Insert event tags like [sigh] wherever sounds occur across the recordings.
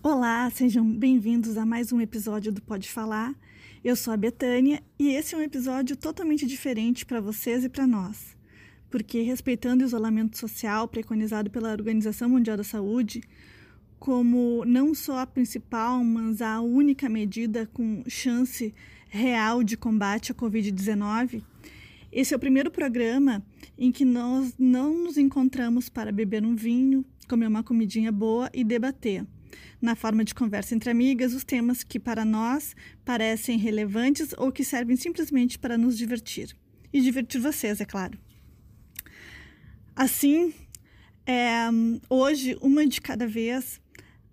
Olá, sejam bem-vindos a mais um episódio do Pode Falar. Eu sou a Betânia e esse é um episódio totalmente diferente para vocês e para nós, porque respeitando o isolamento social preconizado pela Organização Mundial da Saúde, como não só a principal, mas a única medida com chance real de combate à Covid-19, esse é o primeiro programa em que nós não nos encontramos para beber um vinho, comer uma comidinha boa e debater na forma de conversa entre amigas, os temas que para nós parecem relevantes ou que servem simplesmente para nos divertir. E divertir vocês, é claro. Assim, é, hoje, uma de cada vez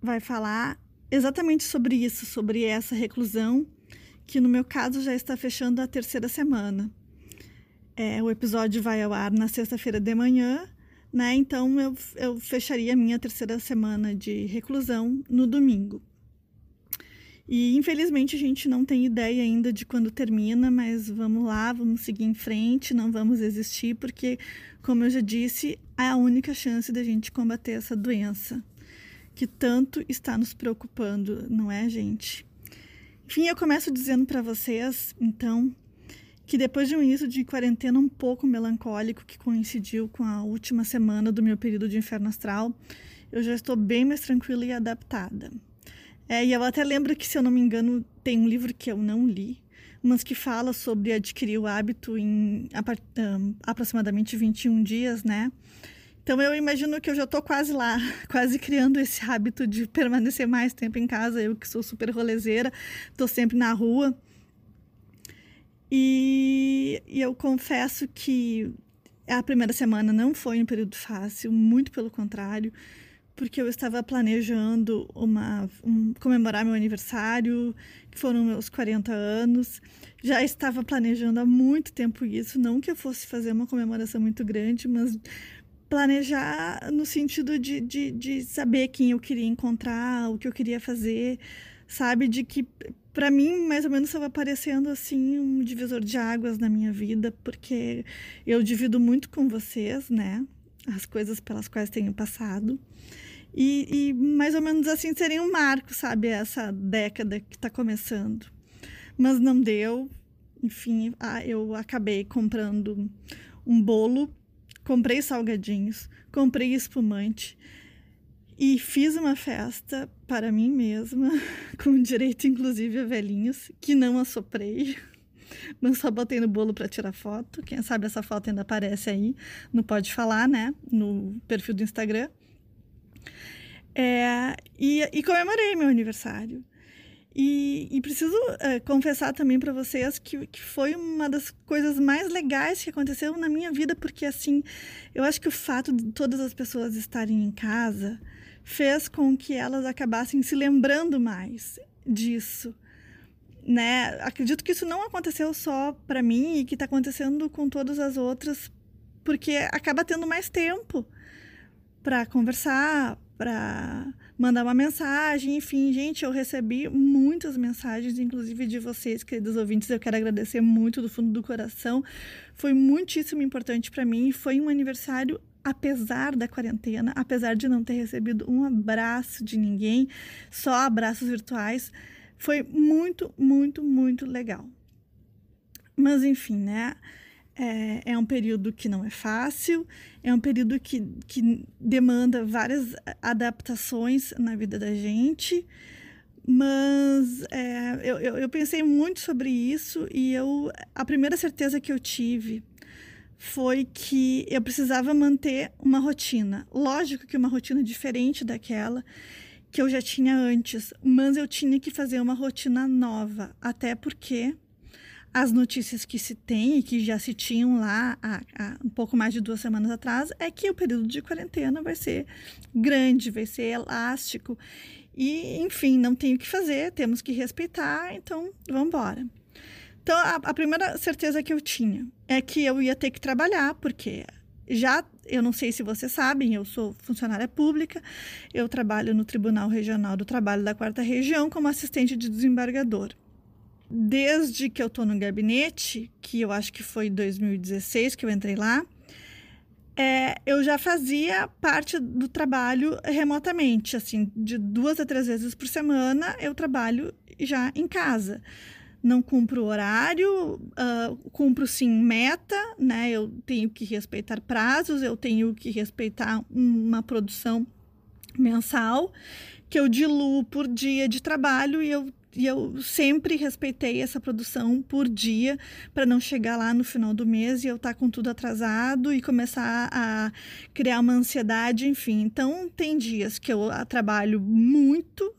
vai falar exatamente sobre isso, sobre essa reclusão, que no meu caso já está fechando a terceira semana. É, o episódio vai ao ar na sexta-feira de manhã né? Então eu, eu fecharia a minha terceira semana de reclusão no domingo. E infelizmente a gente não tem ideia ainda de quando termina, mas vamos lá, vamos seguir em frente, não vamos existir, porque, como eu já disse, é a única chance da gente combater essa doença que tanto está nos preocupando, não é, gente? Enfim, eu começo dizendo para vocês, então, que depois de um início de quarentena um pouco melancólico, que coincidiu com a última semana do meu período de inferno astral, eu já estou bem mais tranquila e adaptada. É, e eu até lembro que, se eu não me engano, tem um livro que eu não li, mas que fala sobre adquirir o hábito em aproximadamente 21 dias, né? Então eu imagino que eu já estou quase lá, [laughs] quase criando esse hábito de permanecer mais tempo em casa. Eu que sou super rolezeira, estou sempre na rua. E, e eu confesso que a primeira semana não foi um período fácil, muito pelo contrário, porque eu estava planejando uma, um, comemorar meu aniversário, que foram meus 40 anos. Já estava planejando há muito tempo isso, não que eu fosse fazer uma comemoração muito grande, mas planejar no sentido de, de, de saber quem eu queria encontrar, o que eu queria fazer, sabe? De que para mim, mais ou menos, estava aparecendo assim um divisor de águas na minha vida, porque eu divido muito com vocês, né? As coisas pelas quais tenho passado. E, e mais ou menos assim seria um marco, sabe? Essa década que está começando. Mas não deu. Enfim, eu acabei comprando um bolo, comprei salgadinhos, comprei espumante e fiz uma festa para mim mesma, [laughs] com direito inclusive a velhinhos, que não assoprei, [laughs] mas só botei no bolo para tirar foto. Quem sabe essa foto ainda aparece aí, não pode falar, né? No perfil do Instagram. É, e, e comemorei meu aniversário. E, e preciso é, confessar também para vocês que, que foi uma das coisas mais legais que aconteceu na minha vida, porque assim, eu acho que o fato de todas as pessoas estarem em casa fez com que elas acabassem se lembrando mais disso. Né? Acredito que isso não aconteceu só para mim e que está acontecendo com todas as outras, porque acaba tendo mais tempo para conversar, para mandar uma mensagem, enfim, gente, eu recebi muitas mensagens, inclusive de vocês, queridos ouvintes, eu quero agradecer muito do fundo do coração. Foi muitíssimo importante para mim, foi um aniversário apesar da quarentena, apesar de não ter recebido um abraço de ninguém, só abraços virtuais, foi muito, muito, muito legal. Mas enfim, né? É, é, um período que não é fácil, é um período que, que demanda várias adaptações na vida da gente, mas é, eu, eu, eu, pensei muito sobre isso e eu, a primeira certeza que eu tive foi que eu precisava manter uma rotina. Lógico que uma rotina diferente daquela que eu já tinha antes, mas eu tinha que fazer uma rotina nova, até porque as notícias que se tem e que já se tinham lá há, há, um pouco mais de duas semanas atrás é que o período de quarentena vai ser grande, vai ser elástico. E, enfim, não tem o que fazer, temos que respeitar, então vamos embora. Então, a, a primeira certeza que eu tinha é que eu ia ter que trabalhar, porque já, eu não sei se vocês sabem, eu sou funcionária pública, eu trabalho no Tribunal Regional do Trabalho da Quarta Região como assistente de desembargador desde que eu estou no gabinete, que eu acho que foi 2016 que eu entrei lá, é, eu já fazia parte do trabalho remotamente, assim, de duas a três vezes por semana eu trabalho já em casa. Não cumpro horário, uh, cumpro sim meta, né? Eu tenho que respeitar prazos, eu tenho que respeitar uma produção mensal que eu diluo por dia de trabalho e eu e eu sempre respeitei essa produção por dia para não chegar lá no final do mês e eu estar tá com tudo atrasado e começar a criar uma ansiedade, enfim. Então, tem dias que eu trabalho muito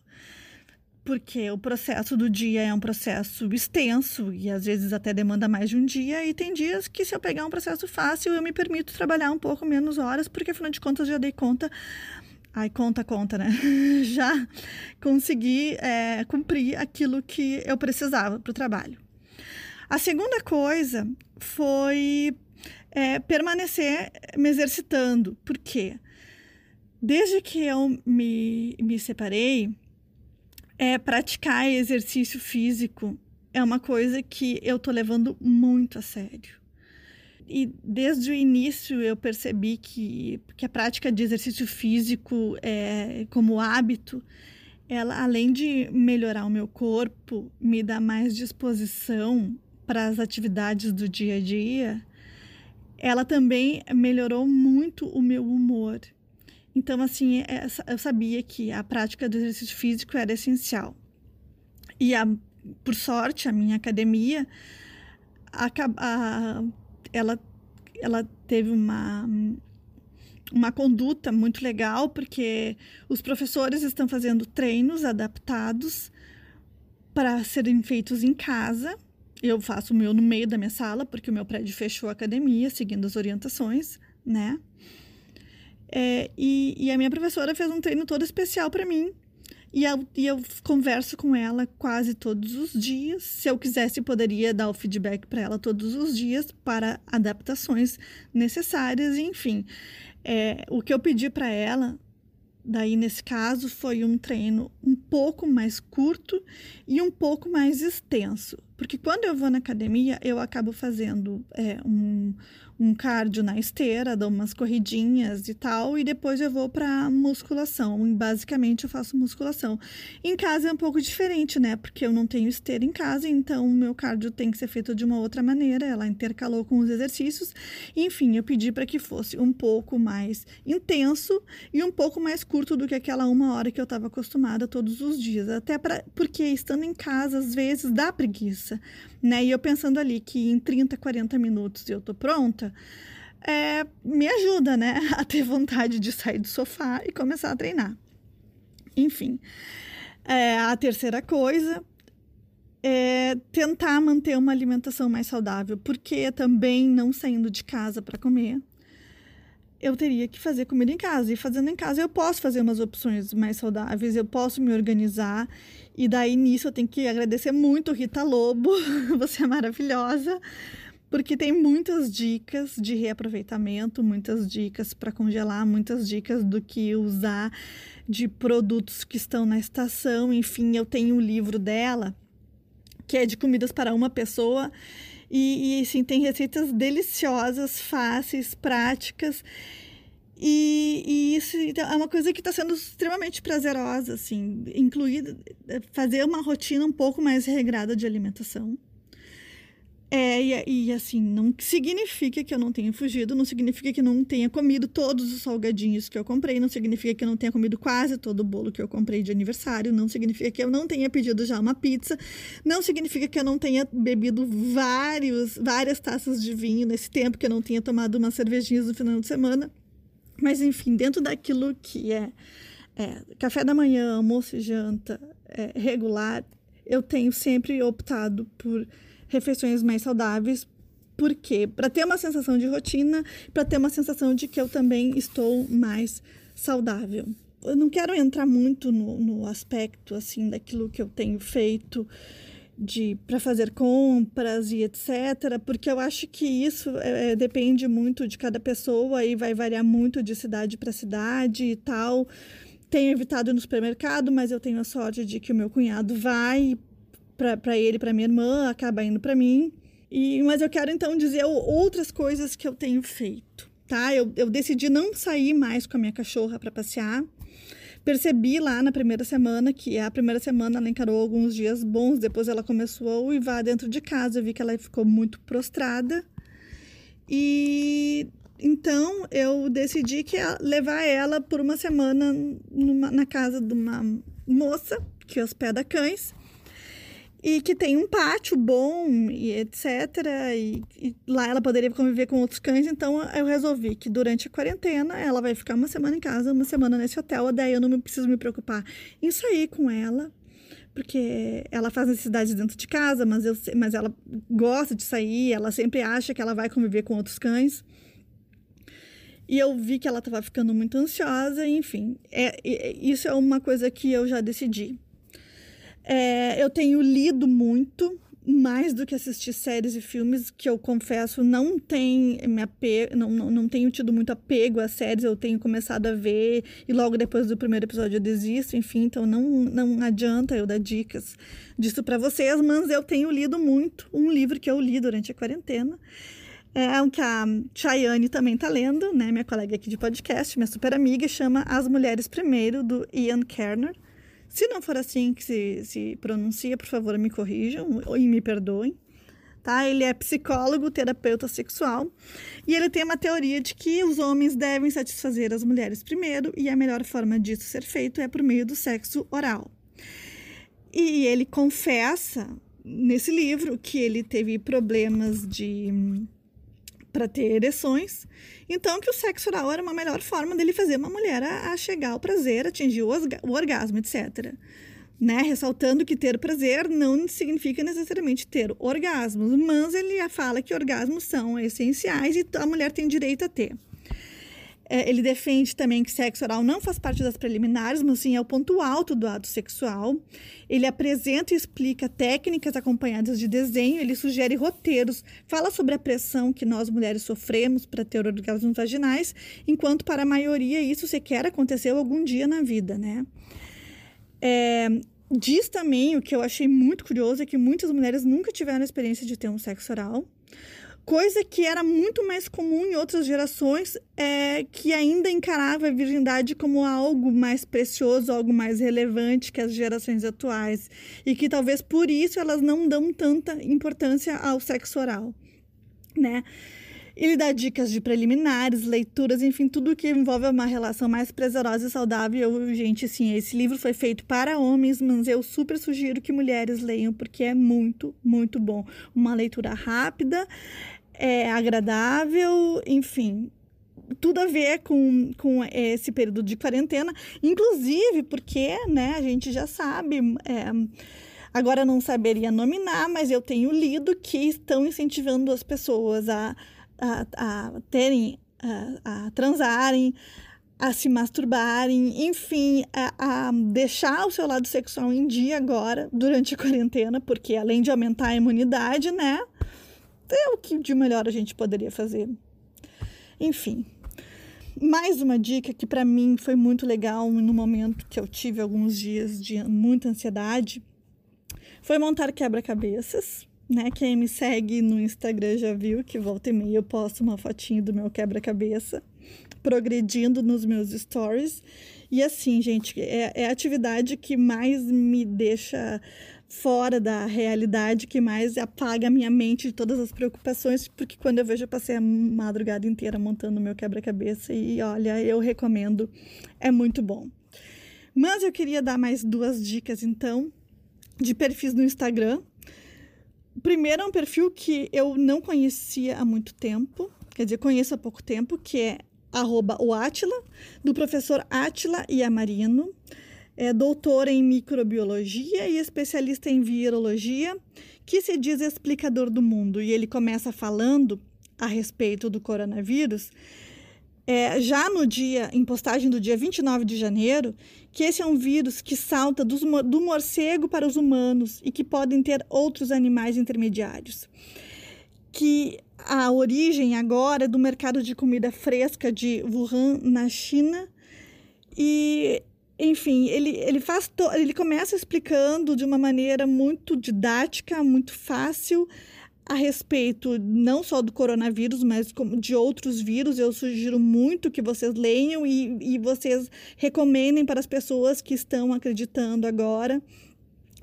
porque o processo do dia é um processo extenso e às vezes até demanda mais de um dia, e tem dias que, se eu pegar um processo fácil, eu me permito trabalhar um pouco menos horas, porque afinal de contas já dei conta Ai, conta, conta, né? [laughs] Já consegui é, cumprir aquilo que eu precisava para o trabalho. A segunda coisa foi é, permanecer me exercitando. Por quê? Desde que eu me, me separei, é, praticar exercício físico é uma coisa que eu tô levando muito a sério e desde o início eu percebi que, que a prática de exercício físico é, como hábito, ela além de melhorar o meu corpo, me dá mais disposição para as atividades do dia a dia, ela também melhorou muito o meu humor. Então, assim, é, eu sabia que a prática do exercício físico era essencial. E, a, por sorte, a minha academia acaba, ela, ela teve uma, uma conduta muito legal, porque os professores estão fazendo treinos adaptados para serem feitos em casa. Eu faço o meu no meio da minha sala, porque o meu prédio fechou a academia, seguindo as orientações, né? É, e, e a minha professora fez um treino todo especial para mim, e eu, e eu converso com ela quase todos os dias. Se eu quisesse, poderia dar o feedback para ela todos os dias para adaptações necessárias. Enfim, é, o que eu pedi para ela, daí nesse caso, foi um treino um pouco mais curto e um pouco mais extenso. Porque quando eu vou na academia, eu acabo fazendo é, um, um cardio na esteira, dou umas corridinhas e tal, e depois eu vou para musculação. Basicamente eu faço musculação. Em casa é um pouco diferente, né? Porque eu não tenho esteira em casa, então o meu cardio tem que ser feito de uma outra maneira. Ela intercalou com os exercícios. Enfim, eu pedi para que fosse um pouco mais intenso e um pouco mais curto do que aquela uma hora que eu estava acostumada todos os dias. Até para porque estando em casa às vezes dá preguiça, né? E eu pensando ali que em 30, 40 minutos eu tô pronta é, me ajuda, né, [laughs] a ter vontade de sair do sofá e começar a treinar. Enfim, é, a terceira coisa é tentar manter uma alimentação mais saudável, porque também não saindo de casa para comer, eu teria que fazer comida em casa. E fazendo em casa, eu posso fazer umas opções mais saudáveis, eu posso me organizar. E daí nisso eu tenho que agradecer muito Rita Lobo, [laughs] você é maravilhosa, porque tem muitas dicas de reaproveitamento, muitas dicas para congelar, muitas dicas do que usar de produtos que estão na estação. Enfim, eu tenho um livro dela que é de comidas para uma pessoa e, e assim, tem receitas deliciosas, fáceis, práticas. E, e, isso então, é uma coisa que está sendo extremamente prazerosa, assim, incluir, fazer uma rotina um pouco mais regrada de alimentação. É, e, e, assim, não significa que eu não tenha fugido, não significa que não tenha comido todos os salgadinhos que eu comprei, não significa que eu não tenha comido quase todo o bolo que eu comprei de aniversário, não significa que eu não tenha pedido já uma pizza, não significa que eu não tenha bebido vários, várias taças de vinho nesse tempo, que eu não tenha tomado umas cervejinhas no final de semana. Mas, enfim, dentro daquilo que é, é café da manhã, almoço e janta é, regular, eu tenho sempre optado por refeições mais saudáveis. Por quê? Para ter uma sensação de rotina, para ter uma sensação de que eu também estou mais saudável. Eu não quero entrar muito no, no aspecto assim daquilo que eu tenho feito de para fazer compras e etc, porque eu acho que isso é, é, depende muito de cada pessoa e vai variar muito de cidade para cidade e tal. Tenho evitado no supermercado, mas eu tenho a sorte de que o meu cunhado vai para ele, para minha irmã, acaba indo para mim. E, mas eu quero então dizer outras coisas que eu tenho feito. tá? Eu, eu decidi não sair mais com a minha cachorra para passear. Percebi lá na primeira semana que a primeira semana ela encarou alguns dias bons, depois ela começou a uivar dentro de casa. Eu vi que ela ficou muito prostrada. E então eu decidi que levar ela por uma semana numa, na casa de uma moça que hospeda cães e que tem um pátio bom e etc. E, e, lá ela poderia conviver com outros cães. Então eu resolvi que durante a quarentena ela vai ficar uma semana em casa, uma semana nesse hotel. Daí eu não preciso me preocupar em sair com ela, porque ela faz necessidades dentro de casa, mas, eu, mas ela gosta de sair, ela sempre acha que ela vai conviver com outros cães. E eu vi que ela estava ficando muito ansiosa, enfim. É, é, isso é uma coisa que eu já decidi. É, eu tenho lido muito, mais do que assistir séries e filmes, que eu confesso não tem me apego, não, não, não tenho tido muito apego às séries, eu tenho começado a ver e logo depois do primeiro episódio eu desisto, enfim, então não, não adianta eu dar dicas disso para vocês, mas eu tenho lido muito, um livro que eu li durante a quarentena, é um que a Chayane também está lendo, né? Minha colega aqui de podcast, minha super amiga, chama As Mulheres Primeiro, do Ian Kerner. Se não for assim que se, se pronuncia, por favor, me corrijam e me perdoem. Tá? Ele é psicólogo, terapeuta sexual e ele tem uma teoria de que os homens devem satisfazer as mulheres primeiro e a melhor forma disso ser feito é por meio do sexo oral. E ele confessa nesse livro que ele teve problemas de para ter ereções. Então, que o sexo oral era uma melhor forma dele fazer uma mulher a, a chegar ao prazer, atingir o, o orgasmo, etc. Né? Ressaltando que ter prazer não significa necessariamente ter orgasmos, mas ele fala que orgasmos são essenciais e a mulher tem direito a ter. É, ele defende também que sexo oral não faz parte das preliminares, mas sim é o ponto alto do ato sexual. Ele apresenta e explica técnicas acompanhadas de desenho, ele sugere roteiros, fala sobre a pressão que nós mulheres sofremos para ter orgasmos vaginais, enquanto para a maioria isso sequer aconteceu algum dia na vida, né? É, diz também, o que eu achei muito curioso, é que muitas mulheres nunca tiveram a experiência de ter um sexo oral coisa que era muito mais comum em outras gerações, é, que ainda encarava a virgindade como algo mais precioso, algo mais relevante que as gerações atuais, e que talvez por isso elas não dão tanta importância ao sexo oral, né? Ele dá dicas de preliminares, leituras, enfim, tudo que envolve uma relação mais prazerosa e saudável. Gente, sim, esse livro foi feito para homens, mas eu super sugiro que mulheres leiam, porque é muito, muito bom. Uma leitura rápida, é agradável, enfim, tudo a ver com, com esse período de quarentena, inclusive porque, né, a gente já sabe, é, agora não saberia nominar, mas eu tenho lido que estão incentivando as pessoas a, a, a terem, a, a transarem, a se masturbarem, enfim, a, a, deixar o seu lado sexual em dia agora, durante a quarentena, porque além de aumentar a imunidade, né, é o que de melhor a gente poderia fazer. Enfim, mais uma dica que para mim foi muito legal no momento que eu tive alguns dias de muita ansiedade foi montar quebra-cabeças. Né? Quem me segue no Instagram já viu que volta e meia eu posto uma fotinho do meu quebra-cabeça progredindo nos meus stories. E assim, gente, é, é a atividade que mais me deixa fora da realidade que mais apaga a minha mente de todas as preocupações, porque quando eu vejo, eu passei a madrugada inteira montando meu quebra-cabeça e olha, eu recomendo, é muito bom. Mas eu queria dar mais duas dicas então de perfis no Instagram. Primeiro é um perfil que eu não conhecia há muito tempo, quer dizer, conheço há pouco tempo, que é arroba o Atila, do professor Atila Iamarino é doutor em microbiologia e especialista em virologia, que se diz explicador do mundo. E ele começa falando a respeito do coronavírus, é, já no dia, em postagem do dia 29 de janeiro, que esse é um vírus que salta dos, do morcego para os humanos e que podem ter outros animais intermediários. Que a origem agora é do mercado de comida fresca de Wuhan, na China, e enfim, ele, ele faz ele começa explicando de uma maneira muito didática, muito fácil, a respeito não só do coronavírus, mas de outros vírus. Eu sugiro muito que vocês leiam e, e vocês recomendem para as pessoas que estão acreditando agora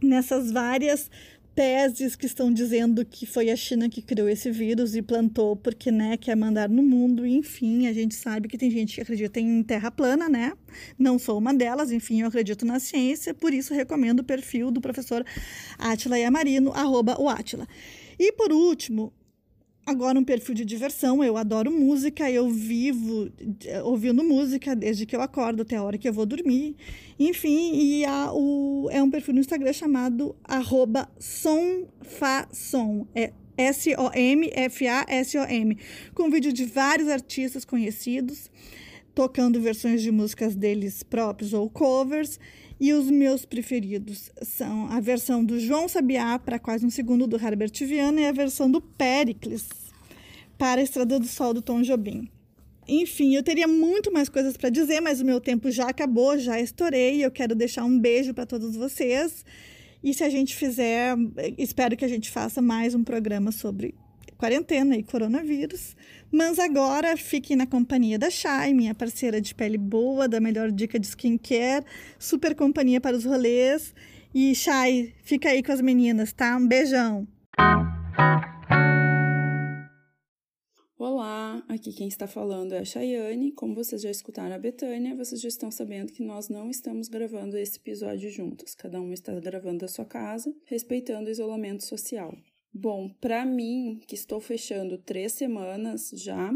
nessas várias teses que estão dizendo que foi a China que criou esse vírus e plantou porque né, quer mandar no mundo. Enfim, a gente sabe que tem gente que acredita em terra plana, né? Não sou uma delas, enfim, eu acredito na ciência, por isso recomendo o perfil do professor Atila Yamarino, arroba o Atila. E por último, agora um perfil de diversão. Eu adoro música, eu vivo eh, ouvindo música desde que eu acordo até a hora que eu vou dormir. Enfim, e a, o, é um perfil no Instagram chamado somfasom. É S-O-M-F-A-S-O-M. Com vídeo de vários artistas conhecidos, tocando versões de músicas deles próprios ou covers. E os meus preferidos são a versão do João Sabiá para quase um segundo do Herbert Viana e a versão do Pericles para a Estrada do Sol do Tom Jobim. Enfim, eu teria muito mais coisas para dizer, mas o meu tempo já acabou, já estourei. Eu quero deixar um beijo para todos vocês. E se a gente fizer, espero que a gente faça mais um programa sobre quarentena e coronavírus. Mas agora fiquem na companhia da Shai, minha parceira de pele boa, da melhor dica de skincare, super companhia para os rolês. E Shai, fica aí com as meninas, tá? Um beijão! Olá, aqui quem está falando é a Chayane. Como vocês já escutaram a Betânia, vocês já estão sabendo que nós não estamos gravando esse episódio juntos. Cada um está gravando da sua casa, respeitando o isolamento social. Bom, para mim, que estou fechando três semanas já,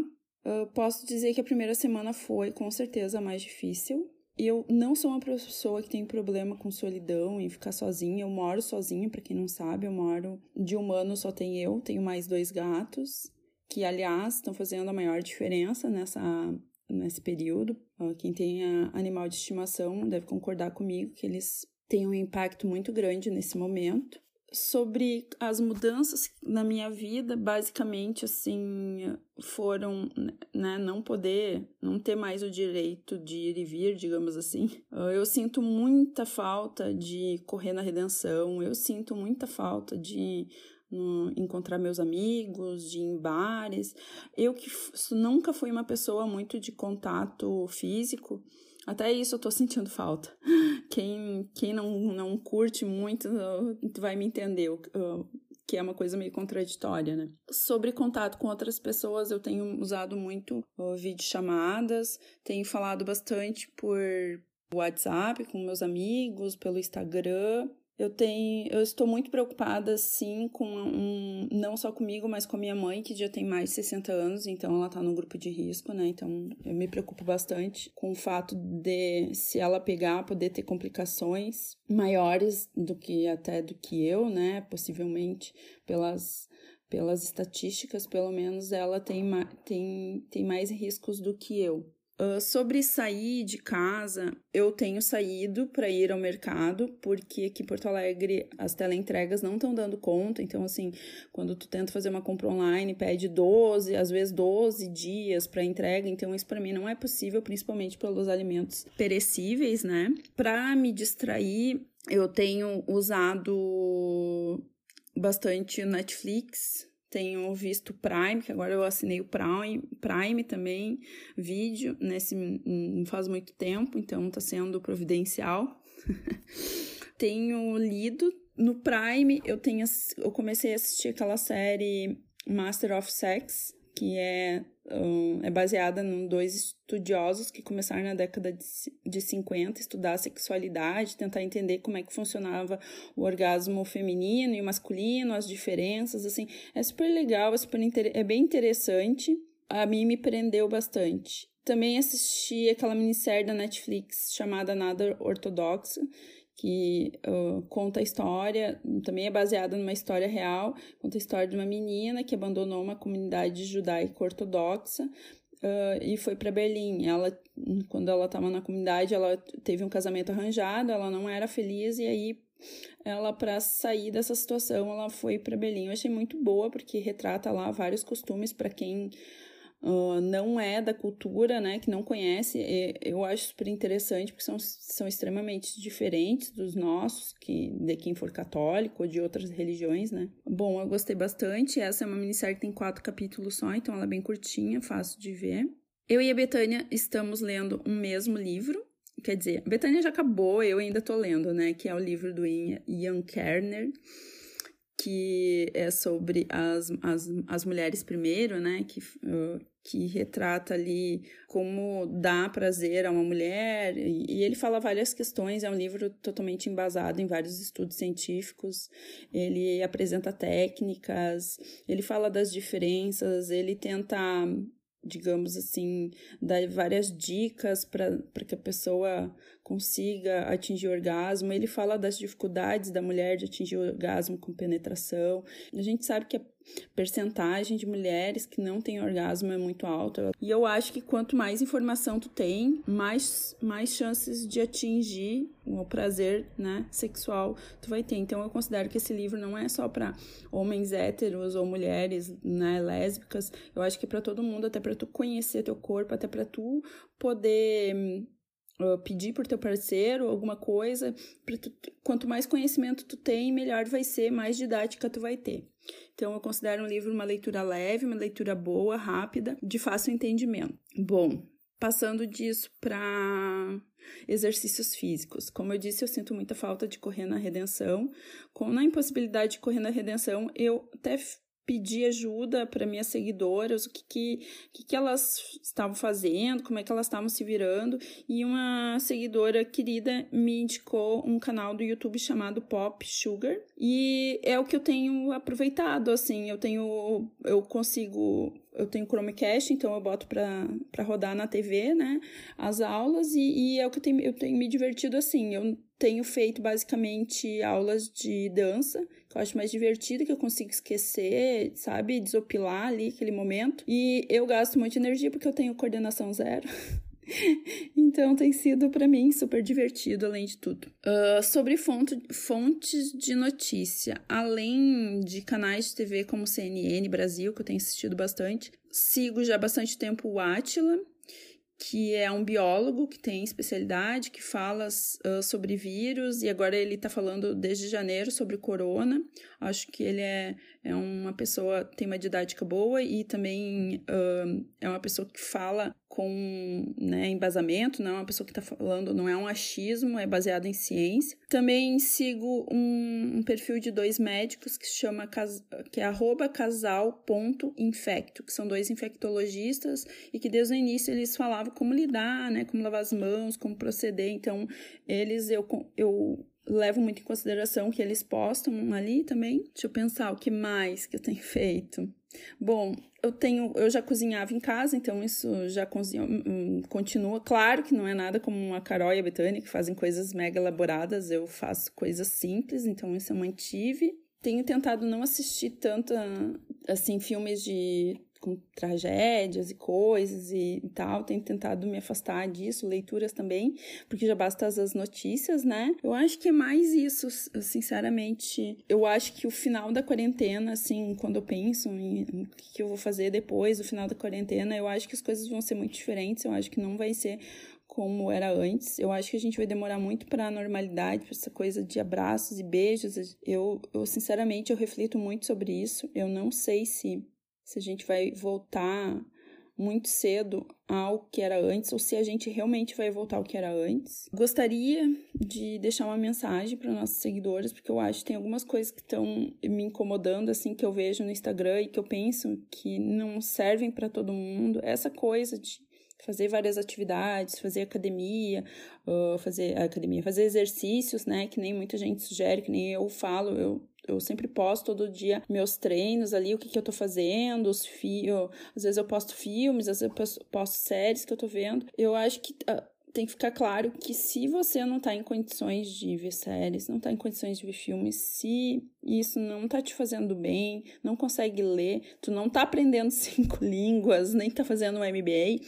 posso dizer que a primeira semana foi com certeza a mais difícil. Eu não sou uma pessoa que tem problema com solidão e ficar sozinha. Eu moro sozinha, para quem não sabe, eu moro de humano só tem eu, tenho mais dois gatos, que aliás estão fazendo a maior diferença nessa nesse período. Quem tem animal de estimação deve concordar comigo que eles têm um impacto muito grande nesse momento sobre as mudanças na minha vida, basicamente assim, foram, né, não poder, não ter mais o direito de ir e vir, digamos assim. Eu sinto muita falta de correr na redenção, eu sinto muita falta de no, encontrar meus amigos, de ir em bares. Eu que nunca fui uma pessoa muito de contato físico, até isso eu tô sentindo falta. Quem, quem não, não curte muito vai me entender, que é uma coisa meio contraditória, né? Sobre contato com outras pessoas, eu tenho usado muito uh, videochamadas, tenho falado bastante por WhatsApp com meus amigos, pelo Instagram, eu tenho, eu estou muito preocupada, sim, com um, não só comigo, mas com a minha mãe, que já tem mais de 60 anos, então ela está no grupo de risco, né? Então eu me preocupo bastante com o fato de, se ela pegar, poder ter complicações maiores do que até do que eu, né? Possivelmente pelas pelas estatísticas, pelo menos ela tem, tem, tem mais riscos do que eu. Sobre sair de casa, eu tenho saído para ir ao mercado, porque aqui em Porto Alegre as teleentregas não estão dando conta. Então, assim, quando tu tenta fazer uma compra online, pede 12, às vezes 12 dias para entrega. Então, isso para mim não é possível, principalmente pelos alimentos perecíveis, né? Para me distrair, eu tenho usado bastante Netflix, tenho visto Prime, que agora eu assinei o Prime, Prime também, vídeo, nesse não faz muito tempo, então tá sendo providencial. [laughs] tenho lido no Prime, eu tenho eu comecei a assistir aquela série Master of Sex, que é, é baseada em dois estudiosos que começaram na década de, de 50 a estudar a sexualidade, tentar entender como é que funcionava o orgasmo feminino e masculino, as diferenças, assim, é super legal, é, super é bem interessante, a mim me prendeu bastante. Também assisti aquela minissérie da Netflix chamada Nada Ortodoxa, que uh, conta a história, também é baseada numa história real, conta a história de uma menina que abandonou uma comunidade judaica ortodoxa uh, e foi para Berlim. Ela, quando ela estava na comunidade, ela teve um casamento arranjado, ela não era feliz e aí ela para sair dessa situação, ela foi para Berlim. Eu achei muito boa porque retrata lá vários costumes para quem não é da cultura, né, que não conhece, eu acho super interessante porque são, são extremamente diferentes dos nossos, que de quem for católico ou de outras religiões, né. Bom, eu gostei bastante. Essa é uma minissérie que tem quatro capítulos só, então ela é bem curtinha, fácil de ver. Eu e a Betânia estamos lendo um mesmo livro, quer dizer, a Betânia já acabou, eu ainda tô lendo, né, que é o livro do Ian Kerner que é sobre as, as, as mulheres primeiro, né? Que, que retrata ali como dá prazer a uma mulher. E, e, ele fala várias questões, é um livro totalmente embasado em vários estudos científicos. Ele apresenta técnicas, ele fala das diferenças, ele tenta digamos assim, dar várias dicas para que a pessoa consiga atingir o orgasmo. Ele fala das dificuldades da mulher de atingir o orgasmo com penetração. A gente sabe que a percentagem de mulheres que não têm orgasmo é muito alta. E eu acho que quanto mais informação tu tem, mais, mais chances de atingir o prazer né, sexual tu vai ter. Então eu considero que esse livro não é só para homens héteros ou mulheres né, lésbicas. Eu acho que é para todo mundo, até para tu conhecer teu corpo, até para tu poder uh, pedir por teu parceiro alguma coisa. Tu, quanto mais conhecimento tu tem, melhor vai ser, mais didática tu vai ter. Então, eu considero um livro uma leitura leve, uma leitura boa, rápida, de fácil entendimento. Bom, passando disso para exercícios físicos. Como eu disse, eu sinto muita falta de correr na redenção. Com na impossibilidade de correr na redenção, eu até pedir ajuda para minhas seguidoras, o que, que, que, que elas estavam fazendo, como é que elas estavam se virando. E uma seguidora querida me indicou um canal do YouTube chamado Pop Sugar. E é o que eu tenho aproveitado, assim, eu tenho, eu consigo eu tenho Chromecast, então eu boto para rodar na TV, né, as aulas, e, e, é o que eu tenho, eu tenho me divertido assim. Eu tenho feito basicamente aulas de dança, eu acho mais divertido, que eu consigo esquecer, sabe, desopilar ali aquele momento. E eu gasto muita energia porque eu tenho coordenação zero. [laughs] então tem sido para mim super divertido, além de tudo. Uh, sobre fonte, fontes de notícia, além de canais de TV como CNN Brasil, que eu tenho assistido bastante, sigo já há bastante tempo o Atila, que é um biólogo que tem especialidade, que fala uh, sobre vírus, e agora ele está falando desde janeiro sobre corona. Acho que ele é, é uma pessoa, tem uma didática boa e também uh, é uma pessoa que fala com né, embasamento, não é uma pessoa que está falando, não é um achismo, é baseado em ciência. Também sigo um, um perfil de dois médicos que se chama que é arroba casal.infecto, que são dois infectologistas e que desde o início eles falavam como lidar, né, como lavar as mãos, como proceder. Então, eles eu, eu levo muito em consideração que eles postam ali também. Deixa eu pensar o que mais que eu tenho [laughs] feito. Bom, eu tenho, eu já cozinhava em casa, então isso já cozinha, hum, hum, continua. Claro que não é nada como a Carol e a Betânia, que fazem coisas mega elaboradas, eu faço coisas simples, então isso eu mantive. Tenho tentado não assistir tanto, assim, filmes de com tragédias e coisas e, tal. Tenho tentado me afastar disso, leituras também, porque já basta as notícias, né? Eu acho que é mais isso, sinceramente. Eu acho que o final da quarentena, assim, quando eu penso em, em o que eu vou fazer depois do final da quarentena, eu acho que as coisas vão ser muito diferentes. Eu acho que não vai ser como era antes. Eu acho que a gente vai demorar muito para a normalidade, para essa coisa de abraços e beijos. Eu, eu, sinceramente, eu reflito muito sobre isso. Eu não sei se se a gente vai voltar muito cedo ao que era antes ou se a gente realmente vai voltar ao que era antes. Gostaria de deixar uma mensagem para nossos seguidores, porque eu acho que tem algumas coisas que estão me incomodando assim que eu vejo no Instagram e que eu penso que não servem para todo mundo. Essa coisa de fazer várias atividades, fazer academia, uh, fazer academia, fazer exercícios, né, que nem muita gente sugere, que nem eu falo, eu eu sempre posto todo dia meus treinos ali, o que, que eu tô fazendo, os fios. Às vezes eu posto filmes, às vezes eu posto séries que eu tô vendo. Eu acho que. Uh, tem que ficar claro que se você não tá em condições de ver séries, não tá em condições de ver filmes, se isso não tá te fazendo bem, não consegue ler, tu não tá aprendendo [laughs] cinco línguas, nem tá fazendo um MBA,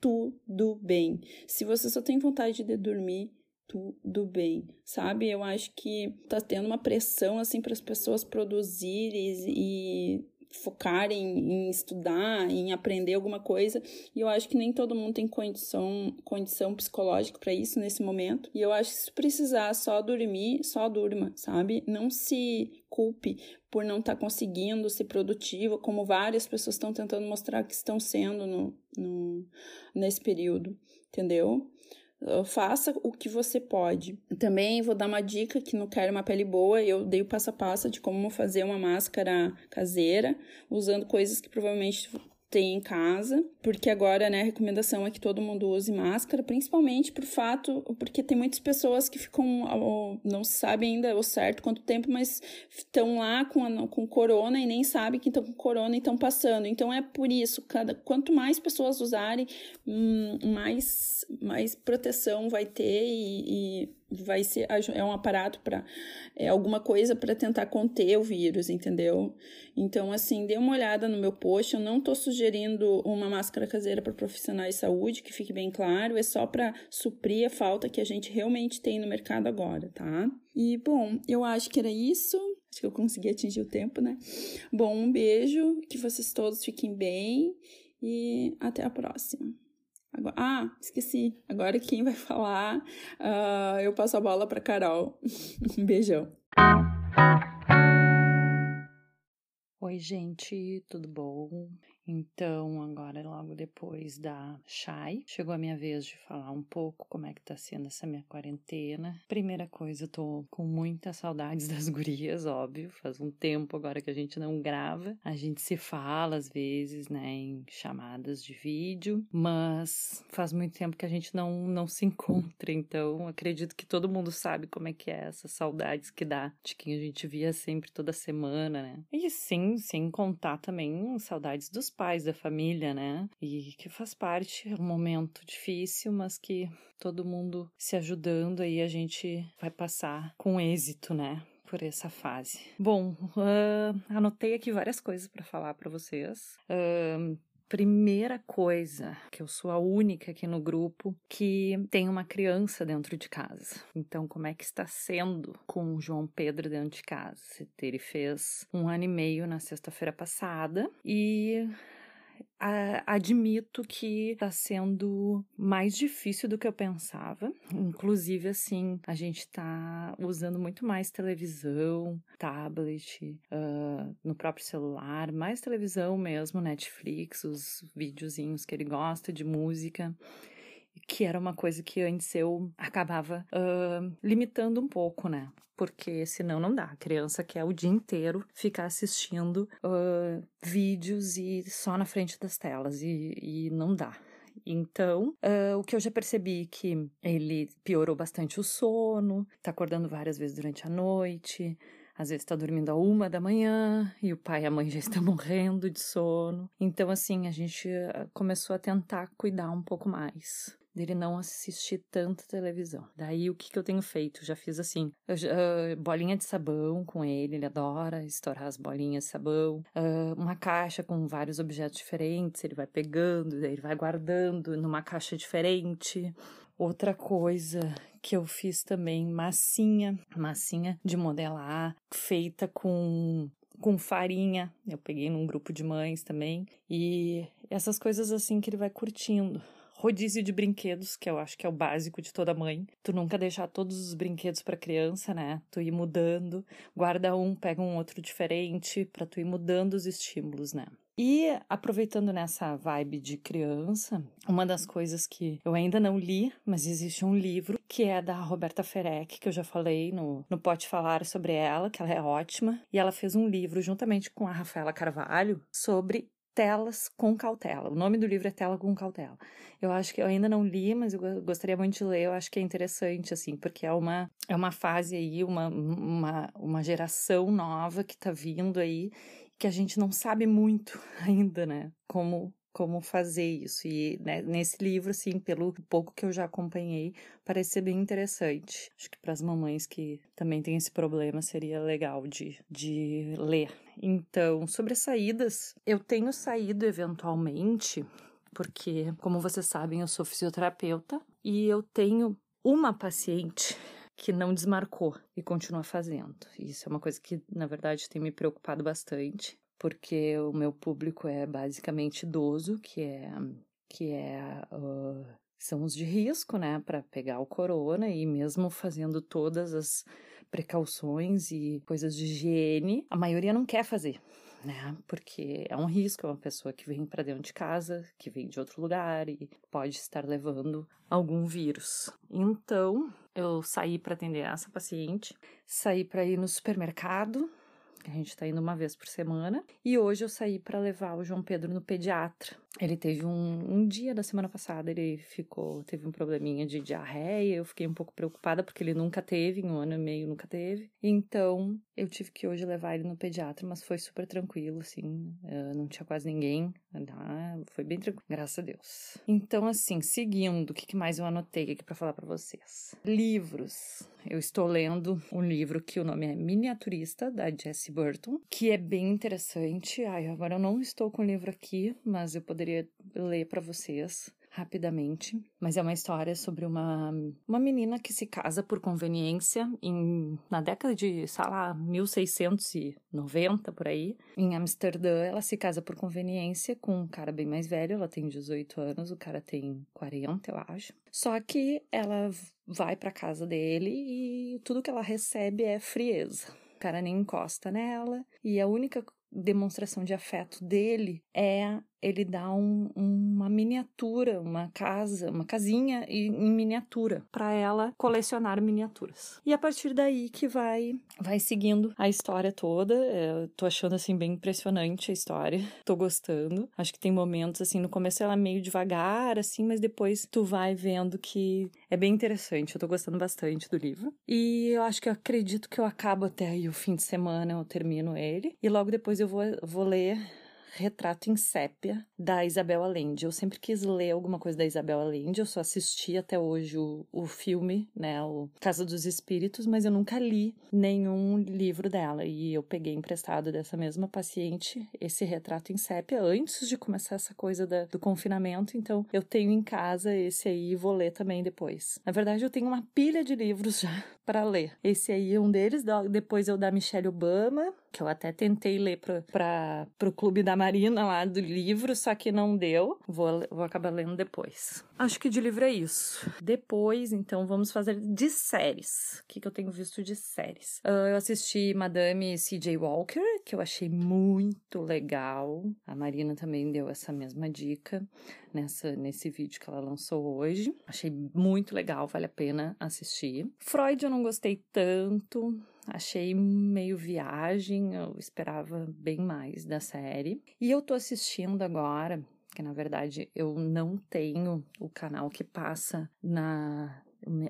tudo bem. Se você só tem vontade de dormir, tudo bem, sabe? Eu acho que tá tendo uma pressão assim para as pessoas produzirem e focar em, estudar, em aprender alguma coisa. E eu acho que nem todo mundo tem condição, condição psicológica para isso nesse momento. E eu acho que se precisar só dormir, só durma, sabe? Não se culpe por não estar tá conseguindo ser produtiva, como várias pessoas estão tentando mostrar que estão sendo no, no, nesse período, entendeu? Ah, faça o que você pode. Também vou dar uma dica que não quero uma pele boa, eu dei o passo a passo de como fazer uma máscara caseira, usando coisas que provavelmente tem em casa, porque agora, né, a recomendação é que todo mundo use máscara, principalmente por fato, porque tem muitas pessoas que ficam, não sabem ainda o certo quanto tempo, mas estão lá com, a, com corona e nem sabem que estão com corona e estão passando. Então é por isso, cada, quanto mais pessoas usarem, hum, mais, mais proteção vai ter e, e vai ser é um aparato para é alguma coisa para tentar conter o vírus, entendeu? Então assim, dê uma olhada no meu post, eu não estou sugerindo uma máscara caseira para profissionais de saúde, que fique bem claro, é só para suprir a falta que a gente realmente tem no mercado agora, tá? E bom, eu acho que era isso. Acho que eu consegui atingir o tempo, né? Bom, um beijo, que vocês todos fiquem bem e até a próxima. Agora, ah, esqueci. Agora quem vai falar, uh, eu passo a bola para Carol. [laughs] um beijão. Oi, gente, tudo bom? Então, agora, logo depois da Shai, chegou a minha vez de falar um pouco como é que tá sendo essa minha quarentena. Primeira coisa, eu tô com muitas saudades [laughs] das gurias, óbvio. Faz um tempo agora que a gente não grava. A gente se fala às vezes, né, em chamadas de vídeo, mas faz muito tempo que a gente não, não se [laughs] encontra. Então, acredito que todo mundo sabe como é que é essas saudades que dá de quem a gente via sempre toda semana, né? E sim, sem contar também saudades dos pais da família, né? E que faz parte, é um momento difícil, mas que todo mundo se ajudando aí a gente vai passar com êxito, né? por essa fase. Bom, uh, anotei aqui várias coisas para falar para vocês. Uh, primeira coisa, que eu sou a única aqui no grupo que tem uma criança dentro de casa. Então, como é que está sendo com o João Pedro dentro de casa? Ele fez um ano e meio na sexta-feira passada e admito que está sendo mais difícil do que eu pensava. Inclusive, assim, a gente está usando muito mais televisão, tablet, uh, no próprio celular, mais televisão mesmo, Netflix, os videozinhos que ele gosta de música que era uma coisa que antes eu acabava uh, limitando um pouco, né? Porque senão não dá. A criança quer o dia inteiro ficar assistindo uh, vídeos e só na frente das telas, e, e não dá. Então, uh, o que eu já percebi que ele piorou bastante o sono, tá acordando várias vezes durante a noite, às vezes está dormindo a uma da manhã e o pai e a mãe já estão [laughs] morrendo de sono. Então, assim, a gente começou a tentar cuidar um pouco mais dele não assistir tanta televisão. Daí o que, que eu tenho feito? Já fiz assim, uh, bolinha de sabão com ele, ele adora estourar as bolinhas de sabão, uh, uma caixa com vários objetos diferentes, ele vai pegando, daí ele vai guardando numa caixa diferente. Outra coisa que eu fiz também, massinha, massinha de modelar, feita com com farinha. Eu peguei num grupo de mães também. E essas coisas assim que ele vai curtindo rodízio de brinquedos, que eu acho que é o básico de toda mãe. Tu nunca deixar todos os brinquedos para criança, né? Tu ir mudando, guarda um, pega um outro diferente, para tu ir mudando os estímulos, né? E aproveitando nessa vibe de criança, uma das coisas que eu ainda não li, mas existe um livro que é da Roberta Ferec, que eu já falei no, no Pode Falar sobre ela, que ela é ótima. E ela fez um livro juntamente com a Rafaela Carvalho sobre Telas com Cautela. O nome do livro é Tela com Cautela. Eu acho que eu ainda não li, mas eu gostaria muito de ler. Eu acho que é interessante, assim, porque é uma, é uma fase aí, uma, uma, uma geração nova que tá vindo aí, que a gente não sabe muito [laughs] ainda, né? Como como fazer isso. E né, nesse livro, assim, pelo pouco que eu já acompanhei, parece ser bem interessante. Acho que para as mamães que também têm esse problema seria legal de, de ler. Então, sobre as saídas, eu tenho saído eventualmente, porque, como vocês sabem, eu sou fisioterapeuta e eu tenho uma paciente que não desmarcou e continua fazendo. Isso é uma coisa que, na verdade, tem me preocupado bastante porque o meu público é basicamente idoso, que é que é uh, são os de risco, né, para pegar o corona e mesmo fazendo todas as precauções e coisas de higiene, a maioria não quer fazer né? Porque é um risco, é uma pessoa que vem para dentro de casa, que vem de outro lugar e pode estar levando algum vírus. Então, eu saí para atender essa paciente, saí para ir no supermercado, a gente está indo uma vez por semana, e hoje eu saí para levar o João Pedro no pediatra. Ele teve um, um dia da semana passada, ele ficou, teve um probleminha de diarreia, eu fiquei um pouco preocupada porque ele nunca teve, em um ano e meio nunca teve. Então, eu tive que hoje levar ele no pediatra, mas foi super tranquilo, assim, eh, não tinha quase ninguém, ah, foi bem tranquilo, graças a Deus. Então, assim, seguindo, o que mais eu anotei aqui para falar para vocês? Livros. Eu estou lendo um livro que o nome é Miniaturista, da Jessie Burton, que é bem interessante. Ai, agora eu não estou com o livro aqui, mas eu poderia poderia ler para vocês rapidamente, mas é uma história sobre uma, uma menina que se casa por conveniência em, na década de, sei lá, 1690 por aí, em Amsterdã. Ela se casa por conveniência com um cara bem mais velho, ela tem 18 anos, o cara tem 40, eu acho. Só que ela vai para casa dele e tudo que ela recebe é frieza. O cara nem encosta nela e a única demonstração de afeto dele é ele dá um, uma miniatura, uma casa, uma casinha em, miniatura para ela colecionar miniaturas. E a partir daí que vai vai seguindo a história toda. Eu tô achando assim bem impressionante a história. [laughs] Tô gostando. Acho que tem momentos assim no começo ela é meio devagar assim, mas depois tu vai vendo que é bem interessante. Eu tô gostando bastante do livro. E eu acho que eu acredito que eu acabo até aí o fim de semana, eu termino ele e logo depois eu vou vou ler Retrato em Sépia, da Isabel Allende. Eu sempre quis ler alguma coisa da Isabel Allende, eu só assisti até hoje o, o filme, né, o Casa dos Espíritos, mas eu nunca li nenhum livro dela. E eu peguei emprestado dessa mesma paciente esse Retrato em Sépia antes de começar essa coisa da, do confinamento, então eu tenho em casa esse aí e vou ler também depois. Na verdade, eu tenho uma pilha de livros já [laughs] para ler. Esse aí é um deles, depois eu da Michelle Obama, que eu até tentei ler para o Clube da Marina lá do livro, só que não deu. Vou, vou acabar lendo depois. Acho que de livro é isso. Depois, então, vamos fazer de séries. O que, que eu tenho visto de séries? Uh, eu assisti Madame C.J. Walker, que eu achei muito legal. A Marina também deu essa mesma dica nessa, nesse vídeo que ela lançou hoje. Achei muito legal, vale a pena assistir. Freud eu não gostei tanto. Achei meio viagem, eu esperava bem mais da série. E eu tô assistindo agora, que na verdade eu não tenho o canal que passa na.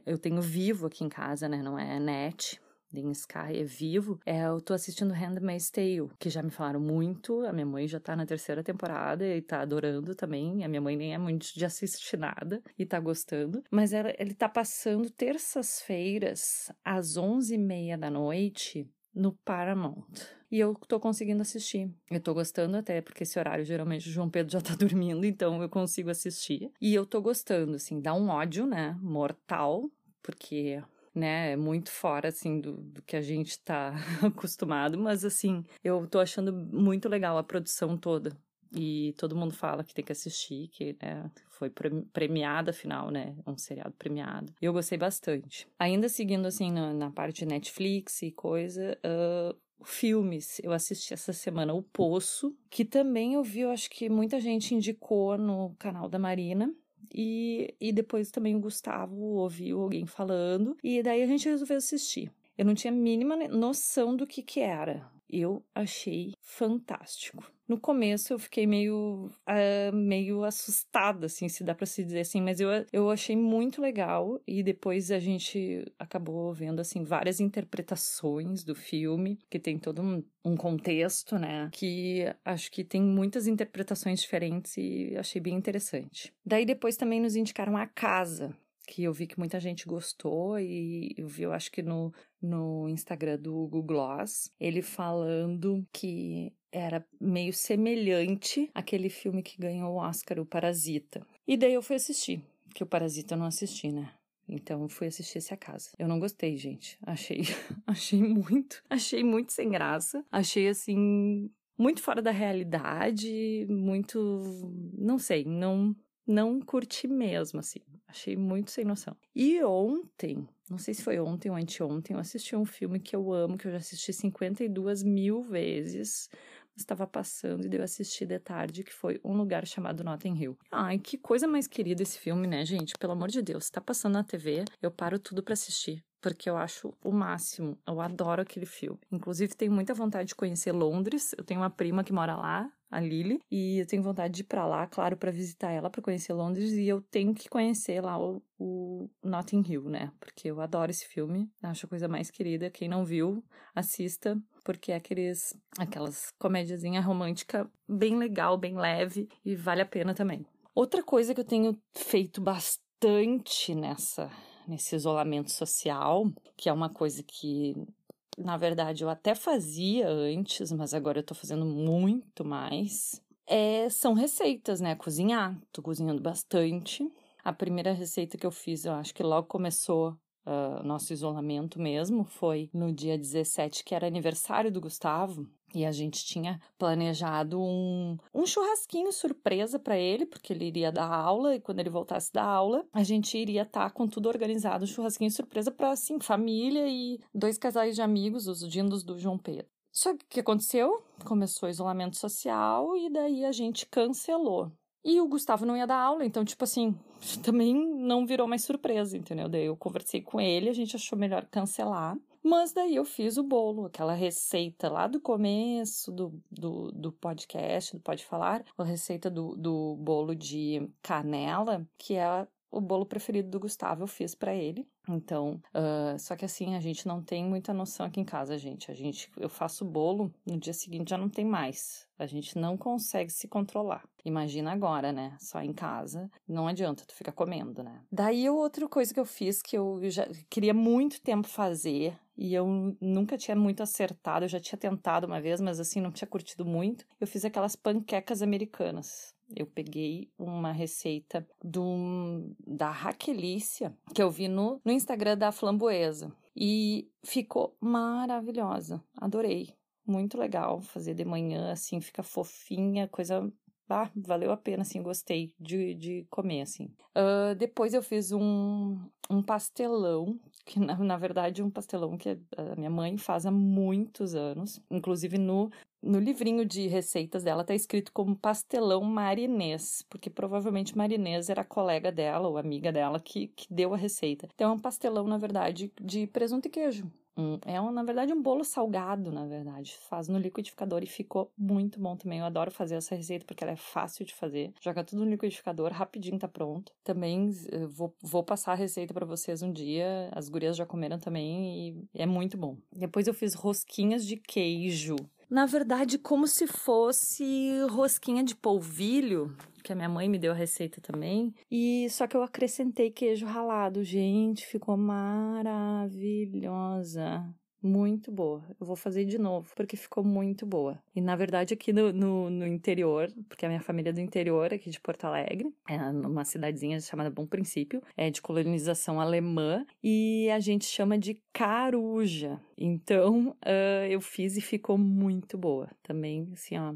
Eu tenho vivo aqui em casa, né? Não é net. em Sky é vivo, é, eu tô assistindo Handmaid's Tale, que já me falaram muito, a minha mãe já tá na terceira temporada e tá adorando também, a minha mãe nem é muito de assistir nada e tá gostando, mas ela, ele tá passando terças-feiras às onze e meia da noite no Paramount. E eu tô conseguindo assistir. Eu tô gostando até, porque esse horário geralmente o João Pedro já tá [laughs] dormindo, então eu consigo assistir. E eu tô gostando, assim, dá um ódio, né? Mortal, porque né? É muito fora, assim, do, do que a gente tá [laughs] acostumado, mas, assim, eu tô achando muito legal a produção toda. E todo mundo fala que tem que assistir, que né, foi premiada, afinal, né? Um seriado premiado. E eu gostei bastante. Ainda seguindo, assim, na, na parte de Netflix e coisa, uh, filmes. Eu assisti essa semana O Poço, que também eu vi, eu acho que muita gente indicou no canal da Marina. E, e depois também o Gustavo ouviu alguém falando. E daí a gente resolveu assistir. Eu não tinha a mínima noção do que que era. Eu achei fantástico. No começo eu fiquei meio, uh, meio assustada, assim, se dá para se dizer assim, mas eu, eu achei muito legal e depois a gente acabou vendo, assim, várias interpretações do filme, que tem todo um, um contexto, né, que acho que tem muitas interpretações diferentes e achei bem interessante. Daí depois também nos indicaram A Casa, que eu vi que muita gente gostou e eu vi, eu acho que no, no Instagram do Google Gloss, ele falando que era meio semelhante àquele filme que ganhou o Oscar, o Parasita. E daí eu fui assistir, que o Parasita eu não assisti, né? Então fui assistir esse a casa. Eu não gostei, gente. Achei, [laughs] achei muito, achei muito sem graça. Achei assim muito fora da realidade, muito, não sei, não não curti mesmo, assim. Achei muito sem noção. E ontem, não sei se foi ontem ou anteontem, eu assisti um filme que eu amo, que eu já assisti 52 mil vezes. Estava passando e deu assistir de tarde, que foi Um Lugar Chamado Notting Hill. Ai, que coisa mais querida esse filme, né, gente? Pelo amor de Deus, tá passando na TV, eu paro tudo para assistir porque eu acho o máximo. Eu adoro aquele filme. Inclusive, tenho muita vontade de conhecer Londres. Eu tenho uma prima que mora lá, a Lily, e eu tenho vontade de ir para lá, claro, para visitar ela, para conhecer Londres, e eu tenho que conhecer lá o, o Notting Hill, né? Porque eu adoro esse filme, acho a coisa mais querida. Quem não viu, assista, porque é aqueles, aquelas comédiazinha romântica bem legal, bem leve e vale a pena também. Outra coisa que eu tenho feito bastante nessa nesse isolamento social, que é uma coisa que na verdade eu até fazia antes, mas agora eu tô fazendo muito mais. É, são receitas, né? Cozinhar. Tô cozinhando bastante. A primeira receita que eu fiz, eu acho que logo começou uh, nosso isolamento mesmo, foi no dia 17, que era aniversário do Gustavo. E a gente tinha planejado um, um churrasquinho surpresa para ele, porque ele iria dar aula e quando ele voltasse da aula, a gente iria estar tá com tudo organizado, um churrasquinho surpresa para assim, família e dois casais de amigos, os dindos do João Pedro. Só que o que aconteceu? Começou o isolamento social e daí a gente cancelou. E o Gustavo não ia dar aula, então, tipo assim, [laughs] também não virou mais surpresa, entendeu? Daí eu conversei com ele, a gente achou melhor cancelar. Mas daí eu fiz o bolo, aquela receita lá do começo do, do, do podcast, do Pode Falar, a receita do, do bolo de canela, que é o bolo preferido do Gustavo, eu fiz para ele. Então, uh, só que assim, a gente não tem muita noção aqui em casa, gente. A gente, eu faço bolo, no dia seguinte já não tem mais. A gente não consegue se controlar. Imagina agora, né? Só em casa, não adianta, tu fica comendo, né? Daí, outra coisa que eu fiz que eu já queria muito tempo fazer e eu nunca tinha muito acertado, eu já tinha tentado uma vez, mas assim, não tinha curtido muito. Eu fiz aquelas panquecas americanas. Eu peguei uma receita do, da Raquelícia, que eu vi no, no Instagram da Flamboesa. E ficou maravilhosa. Adorei. Muito legal fazer de manhã, assim, fica fofinha, coisa ah, valeu a pena, assim, gostei de, de comer, assim. Uh, depois eu fiz um, um pastelão, que na, na verdade um pastelão que a minha mãe faz há muitos anos. Inclusive no, no livrinho de receitas dela tá escrito como pastelão marinês, porque provavelmente marinês era colega dela ou amiga dela que, que deu a receita. Então é um pastelão, na verdade, de presunto e queijo. Um, é, um, na verdade, um bolo salgado, na verdade. Faz no liquidificador e ficou muito bom também. Eu adoro fazer essa receita porque ela é fácil de fazer. Joga tudo no liquidificador, rapidinho tá pronto. Também eh, vou, vou passar a receita para vocês um dia. As gurias já comeram também e é muito bom. Depois eu fiz rosquinhas de queijo na verdade, como se fosse rosquinha de polvilho, que a minha mãe me deu a receita também. E só que eu acrescentei queijo ralado. Gente, ficou maravilhosa. Muito boa. Eu vou fazer de novo, porque ficou muito boa. E na verdade, aqui no, no, no, interior, porque a minha família é do interior, aqui de Porto Alegre, é numa cidadezinha chamada Bom Princípio, é de colonização alemã, e a gente chama de caruja. Então, uh, eu fiz e ficou muito boa. Também, assim, ó,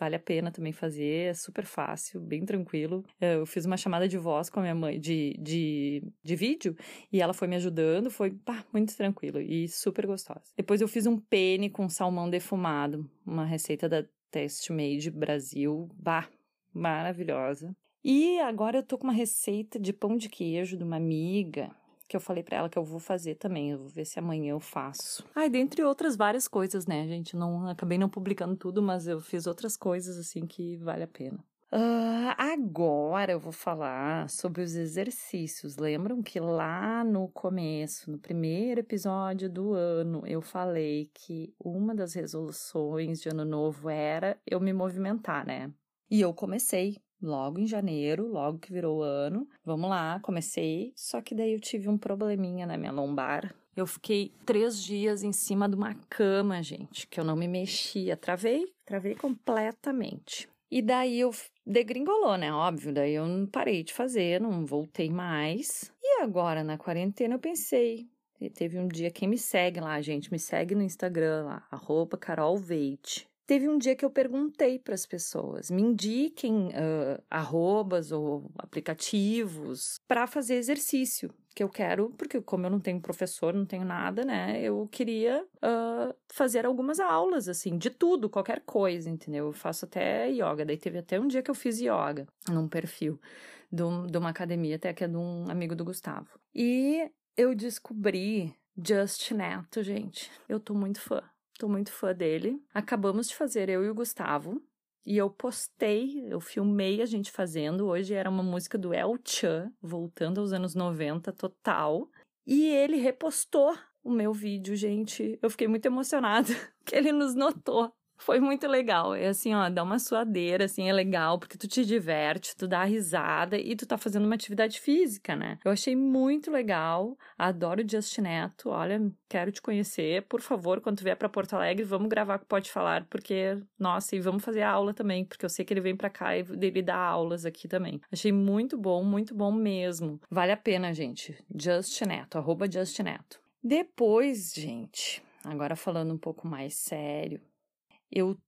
vale a pena também fazer, é super fácil, bem tranquilo. Eu fiz uma chamada de voz com a minha mãe, de, de, de vídeo, e ela foi me ajudando, foi pá, muito tranquilo e super gostosa. Depois eu fiz um pene com salmão defumado, uma receita da Test Made Brasil, bah, maravilhosa. E agora eu tô com uma receita de pão de queijo de uma amiga que eu falei para ela que eu vou fazer também. Eu vou ver se amanhã eu faço. Ai, dentre outras várias coisas, né, gente? Não acabei não publicando tudo, mas eu fiz outras coisas assim que vale a pena. Uh, agora eu vou falar sobre os exercícios. Lembram que lá no começo, no primeiro episódio do ano, eu falei que uma das resoluções de ano novo era eu me movimentar, né? E eu comecei logo em janeiro, logo que virou o ano. Vamos lá, comecei. Só que daí eu tive um probleminha na minha lombar. Eu fiquei três dias em cima de uma cama, gente, que eu não me mexia. Travei, travei completamente. E daí eu degringolou, né? Óbvio, daí eu não parei de fazer, não voltei mais. E agora na quarentena eu pensei, teve um dia quem me segue lá, gente, me segue no Instagram lá, arroba Carol. Teve um dia que eu perguntei para as pessoas: me indiquem uh, arrobas ou aplicativos para fazer exercício que eu quero, porque como eu não tenho professor, não tenho nada, né? Eu queria uh, fazer algumas aulas, assim, de tudo, qualquer coisa, entendeu? Eu faço até yoga. Daí teve até um dia que eu fiz yoga num perfil de, um, de uma academia, até que é de um amigo do Gustavo. E eu descobri Just Neto, gente. Eu tô muito fã. Tô muito fã dele. Acabamos de fazer eu e o Gustavo. E eu postei, eu filmei a gente fazendo. Hoje era uma música do El Chan, voltando aos anos 90 total. E ele repostou o meu vídeo, gente. Eu fiquei muito emocionada [laughs] que ele nos notou. Foi muito legal. É assim, ó, dá uma suadeira, assim, é legal, porque tu te diverte, tu dá risada e tu tá fazendo uma atividade física, né? Eu achei muito legal. Adoro o Just Neto. Olha, quero te conhecer. Por favor, quando tu vier para Porto Alegre, vamos gravar com Pode Falar, porque, nossa, e vamos fazer aula também, porque eu sei que ele vem para cá e ele dá aulas aqui também. Achei muito bom, muito bom mesmo. Vale a pena, gente. Just Neto, arroba Just Neto. Depois, gente, agora falando um pouco mais sério, eu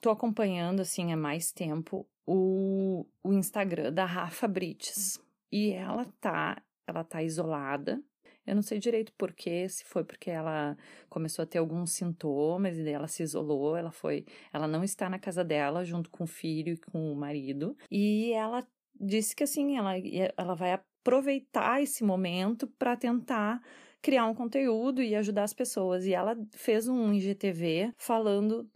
tô acompanhando, assim, há mais tempo o, o Instagram da Rafa Brites. E ela tá, ela tá isolada. Eu não sei direito porquê, se foi porque ela começou a ter alguns sintomas e ela se isolou, ela foi, ela não está na casa dela junto com o filho e com o marido. E ela disse que assim, ela, ela vai aproveitar esse momento para tentar criar um conteúdo e ajudar as pessoas. E ela fez um IGTV falando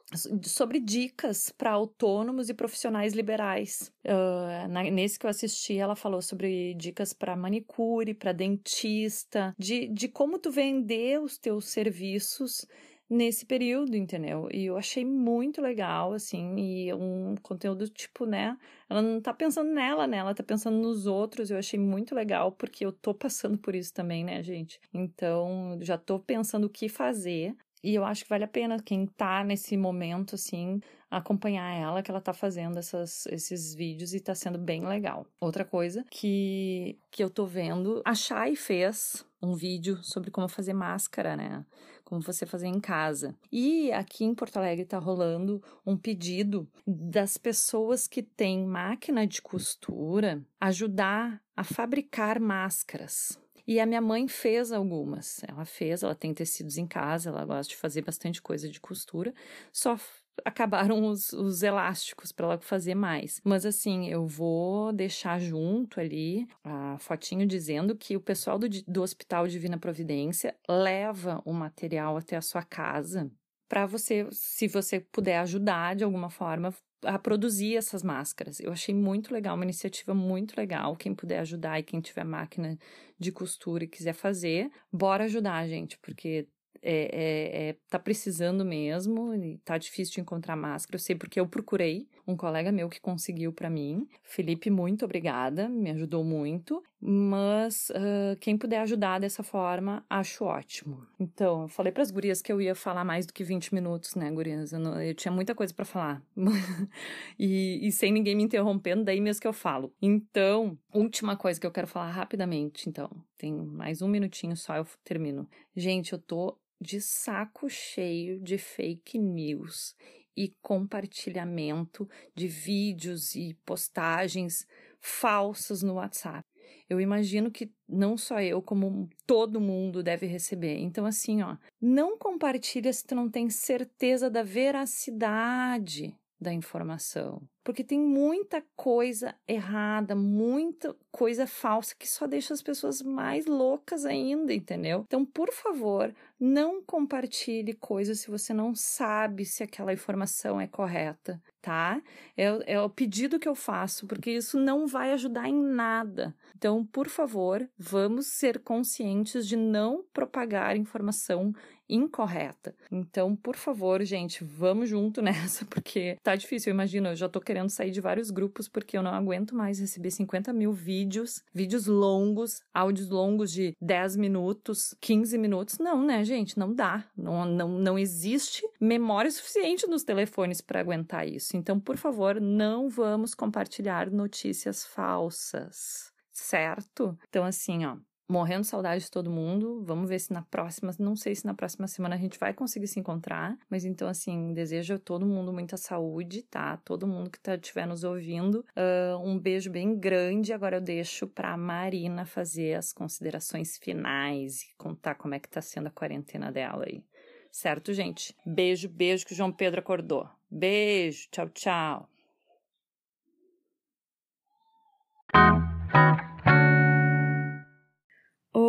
sobre dicas para autônomos e profissionais liberais. Uh, na, nesse que eu assisti, ela falou sobre dicas para manicure, para dentista, de, de como tu vender os teus serviços nesse período, entendeu? E eu achei muito legal, assim, e um conteúdo tipo, né? Ela não tá pensando nela, né? Ela tá pensando nos outros. Eu achei muito legal, porque eu tô passando por isso também, né, gente? Então, já tô pensando o que fazer. E eu acho que vale a pena quem tá nesse momento, assim, acompanhar ela, que ela tá fazendo essas, esses vídeos e tá sendo bem legal. Outra coisa que, que eu tô vendo, a Shai fez um vídeo sobre como fazer máscara, né? Como você fazer em casa. E aqui em Porto Alegre tá rolando um pedido das pessoas que têm máquina de costura ajudar a fabricar máscaras. E a minha mãe fez algumas. Ela fez, ela tem tecidos em casa, ela gosta de fazer bastante coisa de costura. Só acabaram os, os elásticos para ela fazer mais. Mas assim, eu vou deixar junto ali a fotinho dizendo que o pessoal do, do Hospital Divina Providência leva o material até a sua casa para você, se você puder ajudar de alguma forma a produzir essas máscaras. Eu achei muito legal, uma iniciativa muito legal. Quem puder ajudar e quem tiver máquina de costura e quiser fazer, bora ajudar, gente, porque é, é, é, tá precisando mesmo, e tá difícil de encontrar máscara. Eu sei porque eu procurei um colega meu que conseguiu para mim. Felipe, muito obrigada, me ajudou muito. Mas uh, quem puder ajudar dessa forma, acho ótimo. Então, eu falei para as gurias que eu ia falar mais do que 20 minutos, né, gurias? Eu, não, eu tinha muita coisa para falar. [laughs] e, e sem ninguém me interrompendo, daí mesmo que eu falo. Então, última coisa que eu quero falar rapidamente, então. Tem mais um minutinho só, eu termino. Gente, eu tô de saco cheio de fake news e compartilhamento de vídeos e postagens falsas no WhatsApp. Eu imagino que não só eu, como todo mundo deve receber. Então, assim, ó, não compartilha se tu não tem certeza da veracidade da informação. Porque tem muita coisa errada, muita coisa falsa que só deixa as pessoas mais loucas ainda, entendeu? Então, por favor, não compartilhe coisas se você não sabe se aquela informação é correta, tá? É, é o pedido que eu faço, porque isso não vai ajudar em nada. Então, por favor, vamos ser conscientes de não propagar informação incorreta. Então, por favor, gente, vamos junto [laughs] nessa, porque tá difícil. Eu imagino, eu já tô querendo sair de vários grupos porque eu não aguento mais receber 50 mil vídeos, vídeos longos, áudios longos de 10 minutos, 15 minutos. Não, né, gente? Não dá. Não, não, não existe memória suficiente nos telefones para aguentar isso. Então, por favor, não vamos compartilhar notícias falsas certo? Então, assim, ó, morrendo de saudade de todo mundo. Vamos ver se na próxima, não sei se na próxima semana a gente vai conseguir se encontrar, mas então assim, desejo a todo mundo muita saúde, tá? Todo mundo que tá estiver nos ouvindo, uh, um beijo bem grande. Agora eu deixo para Marina fazer as considerações finais e contar como é que tá sendo a quarentena dela aí. Certo, gente? Beijo, beijo que o João Pedro acordou. Beijo, tchau, tchau.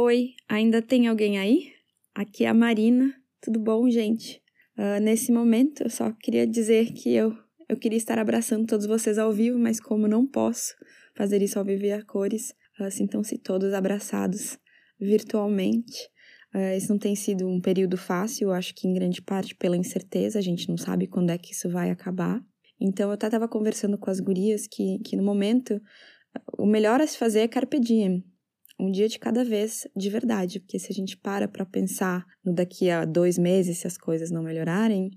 Oi, ainda tem alguém aí? Aqui é a Marina. Tudo bom, gente? Uh, nesse momento, eu só queria dizer que eu, eu queria estar abraçando todos vocês ao vivo, mas como não posso fazer isso ao vivo e a cores, uh, sintam-se todos abraçados virtualmente. Uh, isso não tem sido um período fácil, acho que em grande parte pela incerteza, a gente não sabe quando é que isso vai acabar. Então, eu até estava conversando com as gurias que, que no momento o melhor a se fazer é carpe diem, um dia de cada vez, de verdade, porque se a gente para para pensar no daqui a dois meses, se as coisas não melhorarem,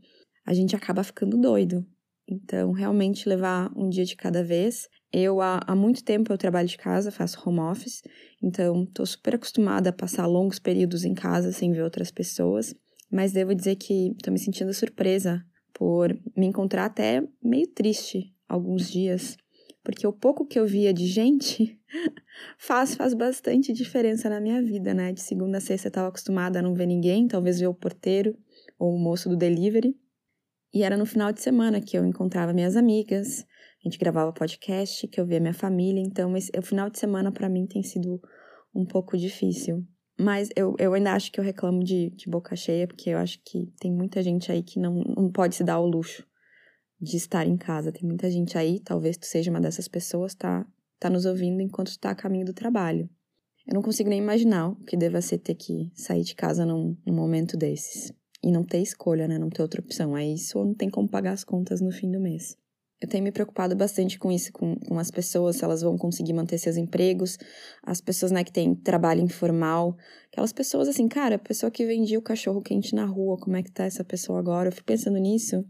a gente acaba ficando doido. Então, realmente levar um dia de cada vez. Eu, há, há muito tempo, eu trabalho de casa, faço home office, então estou super acostumada a passar longos períodos em casa sem ver outras pessoas, mas devo dizer que estou me sentindo surpresa por me encontrar até meio triste alguns dias, porque o pouco que eu via de gente [laughs] faz, faz bastante diferença na minha vida, né? De segunda a sexta eu estava acostumada a não ver ninguém, talvez ver o porteiro ou o moço do delivery. E era no final de semana que eu encontrava minhas amigas, a gente gravava podcast, que eu via minha família. Então, esse, o final de semana para mim tem sido um pouco difícil. Mas eu, eu ainda acho que eu reclamo de, de boca cheia, porque eu acho que tem muita gente aí que não, não pode se dar o luxo de estar em casa. Tem muita gente aí, talvez tu seja uma dessas pessoas, tá, tá nos ouvindo enquanto está a caminho do trabalho. Eu não consigo nem imaginar o que deva ser ter que sair de casa num, num momento desses. E não ter escolha, né? Não ter outra opção. É isso ou não tem como pagar as contas no fim do mês. Eu tenho me preocupado bastante com isso, com, com as pessoas, se elas vão conseguir manter seus empregos, as pessoas, né, que têm trabalho informal, aquelas pessoas assim, cara, a pessoa que vendia o cachorro quente na rua, como é que tá essa pessoa agora? Eu fico pensando nisso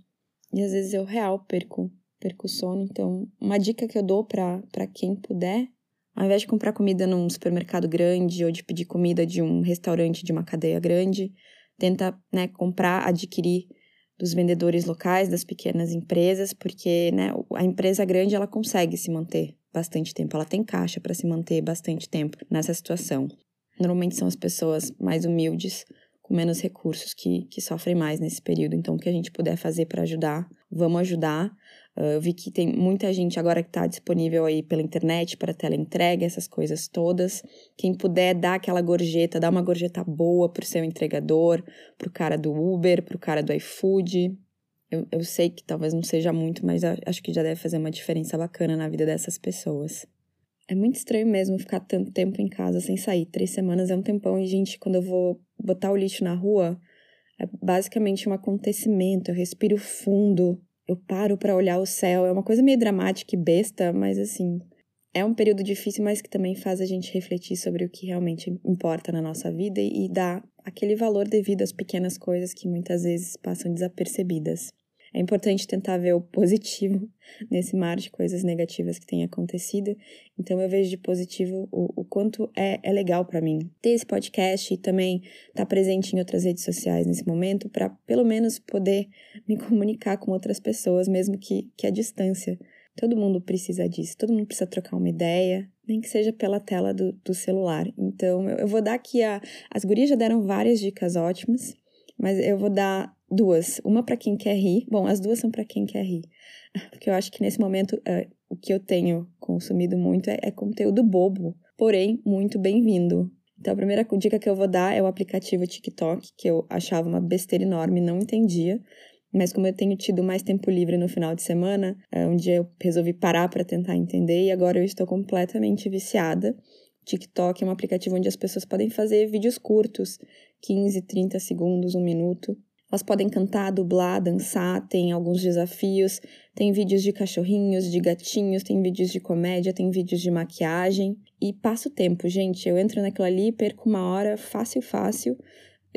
e às vezes eu real perco, perco o sono. Então, uma dica que eu dou para quem puder, ao invés de comprar comida num supermercado grande ou de pedir comida de um restaurante de uma cadeia grande, tenta né, comprar, adquirir dos vendedores locais, das pequenas empresas, porque né, a empresa grande ela consegue se manter bastante tempo, ela tem caixa para se manter bastante tempo nessa situação. Normalmente são as pessoas mais humildes com menos recursos que, que sofrem mais nesse período. Então, o que a gente puder fazer para ajudar, vamos ajudar. Uh, eu vi que tem muita gente agora que está disponível aí pela internet para teleentrega, essas coisas todas. Quem puder dar aquela gorjeta, dar uma gorjeta boa para o seu entregador, para o cara do Uber, para o cara do iFood. Eu, eu sei que talvez não seja muito, mas acho que já deve fazer uma diferença bacana na vida dessas pessoas. É muito estranho mesmo ficar tanto tempo em casa sem sair. Três semanas é um tempão e, gente, quando eu vou botar o lixo na rua, é basicamente um acontecimento. Eu respiro fundo, eu paro para olhar o céu. É uma coisa meio dramática e besta, mas assim, é um período difícil, mas que também faz a gente refletir sobre o que realmente importa na nossa vida e, dá aquele valor devido às pequenas coisas que muitas vezes passam desapercebidas. É importante tentar ver o positivo [laughs] nesse mar de coisas negativas que tem acontecido. Então eu vejo de positivo o, o quanto é, é legal para mim ter esse podcast e também estar tá presente em outras redes sociais nesse momento para pelo menos poder me comunicar com outras pessoas, mesmo que, que à distância. Todo mundo precisa disso, todo mundo precisa trocar uma ideia, nem que seja pela tela do, do celular. Então, eu, eu vou dar aqui a. As gurias já deram várias dicas ótimas, mas eu vou dar duas. Uma para quem quer rir. Bom, as duas são para quem quer rir. [laughs] Porque eu acho que nesse momento é, o que eu tenho consumido muito é, é conteúdo bobo, porém muito bem-vindo. Então, a primeira dica que eu vou dar é o aplicativo TikTok, que eu achava uma besteira enorme, não entendia. Mas como eu tenho tido mais tempo livre no final de semana, é, um dia eu resolvi parar para tentar entender e agora eu estou completamente viciada. TikTok é um aplicativo onde as pessoas podem fazer vídeos curtos, 15, 30 segundos, um minuto, elas podem cantar, dublar, dançar, tem alguns desafios, tem vídeos de cachorrinhos, de gatinhos, tem vídeos de comédia, tem vídeos de maquiagem. E passa o tempo, gente. Eu entro naquilo ali, perco uma hora, fácil, fácil.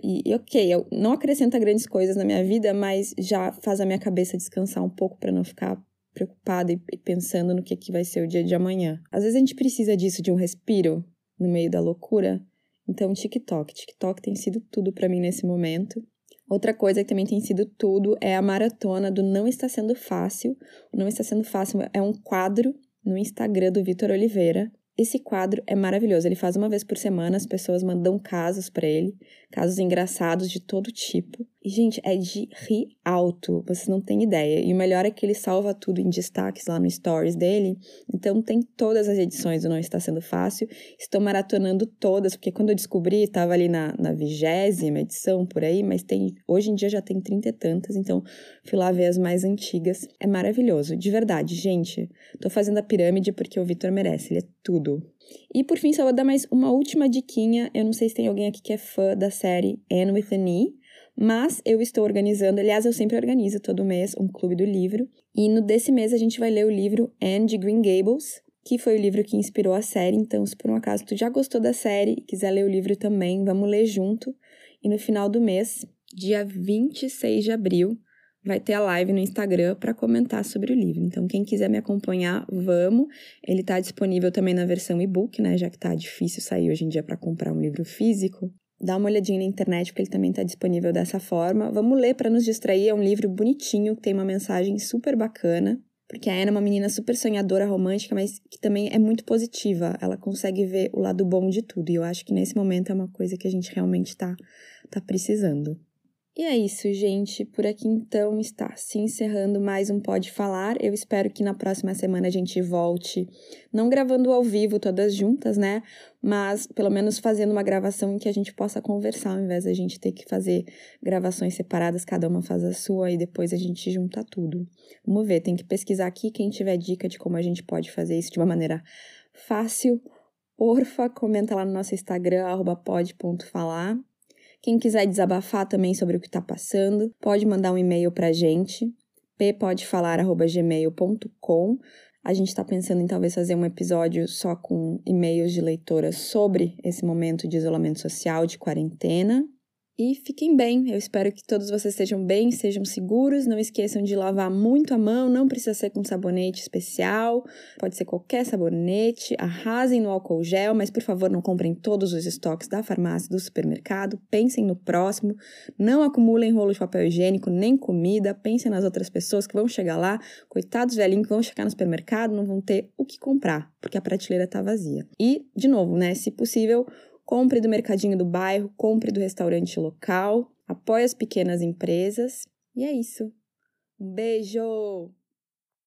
E, e ok, eu não acrescenta grandes coisas na minha vida, mas já faz a minha cabeça descansar um pouco para não ficar preocupada e pensando no que, que vai ser o dia de amanhã. Às vezes a gente precisa disso, de um respiro no meio da loucura. Então, TikTok. TikTok tem sido tudo para mim nesse momento. Outra coisa que também tem sido tudo é a maratona do Não Está Sendo Fácil. O Não Está Sendo Fácil é um quadro no Instagram do Vitor Oliveira, esse quadro é maravilhoso. Ele faz uma vez por semana, as pessoas mandam casos para ele, casos engraçados de todo tipo. E, gente, é de rir alto, vocês não têm ideia. E o melhor é que ele salva tudo em destaques lá no Stories dele. Então, tem todas as edições do Não Está Sendo Fácil. Estou maratonando todas, porque quando eu descobri, estava ali na vigésima edição por aí, mas tem hoje em dia já tem trinta e tantas, então fui lá ver as mais antigas. É maravilhoso, de verdade, gente. Tô fazendo a pirâmide porque o Vitor merece, ele é tudo. E por fim, só vou dar mais uma última diquinha. Eu não sei se tem alguém aqui que é fã da série Anne with an E, mas eu estou organizando, aliás, eu sempre organizo todo mês um clube do livro. E no desse mês a gente vai ler o livro Anne de Green Gables, que foi o livro que inspirou a série. Então, se por um acaso tu já gostou da série e quiser ler o livro também, vamos ler junto. E no final do mês, dia 26 de abril, vai ter a live no Instagram para comentar sobre o livro. Então, quem quiser me acompanhar, vamos. Ele está disponível também na versão e-book, né? Já que tá difícil sair hoje em dia para comprar um livro físico. Dá uma olhadinha na internet, porque ele também está disponível dessa forma. Vamos ler para nos distrair. É um livro bonitinho, que tem uma mensagem super bacana. Porque a Ana é uma menina super sonhadora, romântica, mas que também é muito positiva. Ela consegue ver o lado bom de tudo. E eu acho que nesse momento é uma coisa que a gente realmente está tá precisando. E é isso, gente. Por aqui então está se encerrando mais um Pode Falar. Eu espero que na próxima semana a gente volte, não gravando ao vivo todas juntas, né? Mas pelo menos fazendo uma gravação em que a gente possa conversar, ao invés da gente ter que fazer gravações separadas, cada uma faz a sua e depois a gente junta tudo. Vamos ver, tem que pesquisar aqui. Quem tiver dica de como a gente pode fazer isso de uma maneira fácil, porfa, comenta lá no nosso Instagram, pode.falar. Quem quiser desabafar também sobre o que está passando, pode mandar um e-mail para a gente, ppodefalar.gmail.com. A gente está pensando em talvez fazer um episódio só com e-mails de leitoras sobre esse momento de isolamento social, de quarentena. E fiquem bem, eu espero que todos vocês estejam bem, sejam seguros. Não esqueçam de lavar muito a mão, não precisa ser com sabonete especial, pode ser qualquer sabonete. Arrasem no álcool gel, mas por favor não comprem todos os estoques da farmácia, do supermercado. Pensem no próximo, não acumulem rolo de papel higiênico nem comida. Pensem nas outras pessoas que vão chegar lá, coitados velhinhos que vão chegar no supermercado, não vão ter o que comprar, porque a prateleira está vazia. E, de novo, né, se possível, compre do mercadinho do bairro, compre do restaurante local, apoie as pequenas empresas. E é isso. Um beijo!